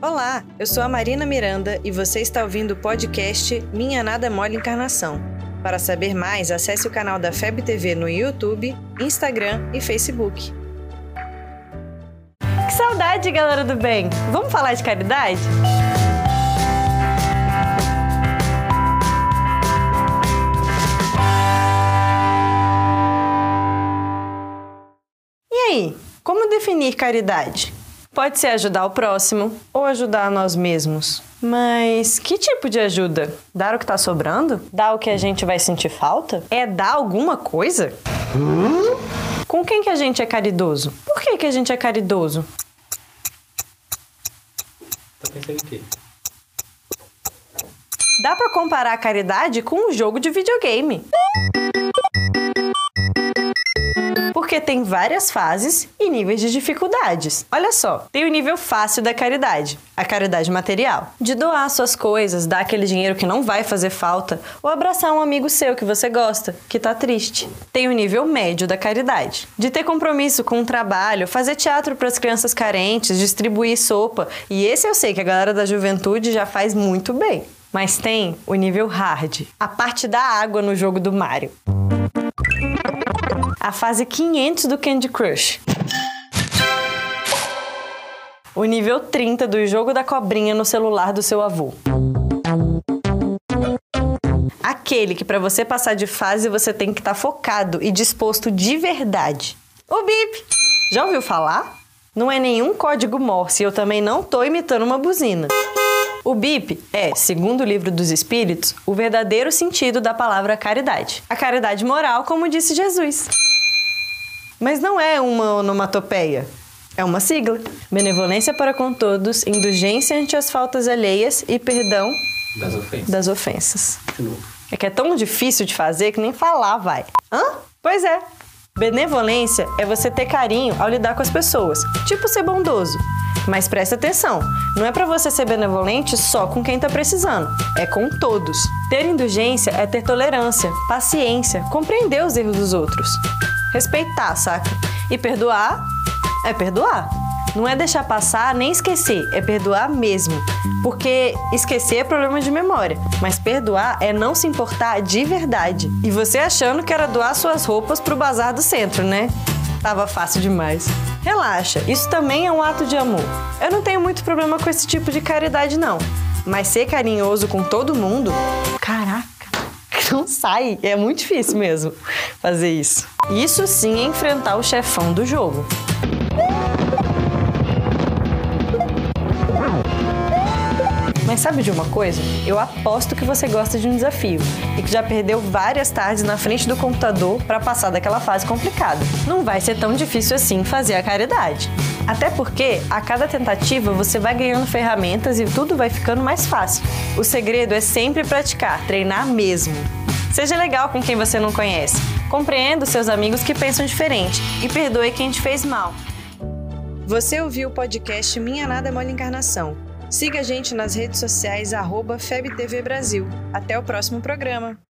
Olá, eu sou a Marina Miranda e você está ouvindo o podcast Minha Nada Mole Encarnação. Para saber mais, acesse o canal da FEB TV no YouTube, Instagram e Facebook. Que saudade, galera do bem! Vamos falar de caridade? E aí, como definir caridade? Pode ser ajudar o próximo ou ajudar a nós mesmos. Mas que tipo de ajuda? Dar o que tá sobrando? Dar o que a gente vai sentir falta? É dar alguma coisa? Com quem que a gente é caridoso? Por que, que a gente é caridoso? Tá pensando em quê? Dá pra comparar a caridade com um jogo de videogame. Porque tem várias fases e níveis de dificuldades. Olha só, tem o nível fácil da caridade, a caridade material, de doar suas coisas, dar aquele dinheiro que não vai fazer falta, ou abraçar um amigo seu que você gosta, que tá triste. Tem o nível médio da caridade, de ter compromisso com o trabalho, fazer teatro para as crianças carentes, distribuir sopa, e esse eu sei que a galera da juventude já faz muito bem. Mas tem o nível hard, a parte da água no jogo do Mario. A fase 500 do Candy Crush. O nível 30 do jogo da cobrinha no celular do seu avô. Aquele que para você passar de fase você tem que estar tá focado e disposto de verdade. O bip! Já ouviu falar? Não é nenhum código Morse e eu também não tô imitando uma buzina. O BIP é, segundo o livro dos Espíritos, o verdadeiro sentido da palavra caridade. A caridade moral, como disse Jesus. Mas não é uma onomatopeia. É uma sigla. Benevolência para com todos, indulgência ante as faltas alheias e perdão Das ofensas. das ofensas. De novo. É que é tão difícil de fazer que nem falar vai. Hã? Pois é. Benevolência é você ter carinho ao lidar com as pessoas, tipo ser bondoso. Mas presta atenção, não é para você ser benevolente só com quem tá precisando, é com todos. Ter indulgência é ter tolerância, paciência, compreender os erros dos outros. Respeitar, saca? E perdoar é perdoar. Não é deixar passar nem esquecer, é perdoar mesmo. Porque esquecer é problema de memória, mas perdoar é não se importar de verdade. E você achando que era doar suas roupas pro bazar do centro, né? Tava fácil demais. Relaxa, isso também é um ato de amor. Eu não tenho muito problema com esse tipo de caridade, não. Mas ser carinhoso com todo mundo, caraca, não sai. É muito difícil mesmo fazer isso. Isso sim é enfrentar o chefão do jogo. Mas sabe de uma coisa? Eu aposto que você gosta de um desafio e que já perdeu várias tardes na frente do computador para passar daquela fase complicada. Não vai ser tão difícil assim fazer a caridade. Até porque a cada tentativa você vai ganhando ferramentas e tudo vai ficando mais fácil. O segredo é sempre praticar, treinar mesmo. Seja legal com quem você não conhece. Compreenda os seus amigos que pensam diferente e perdoe quem te fez mal. Você ouviu o podcast Minha Nada Mole Encarnação. Siga a gente nas redes sociais, arroba FebTV Brasil. Até o próximo programa.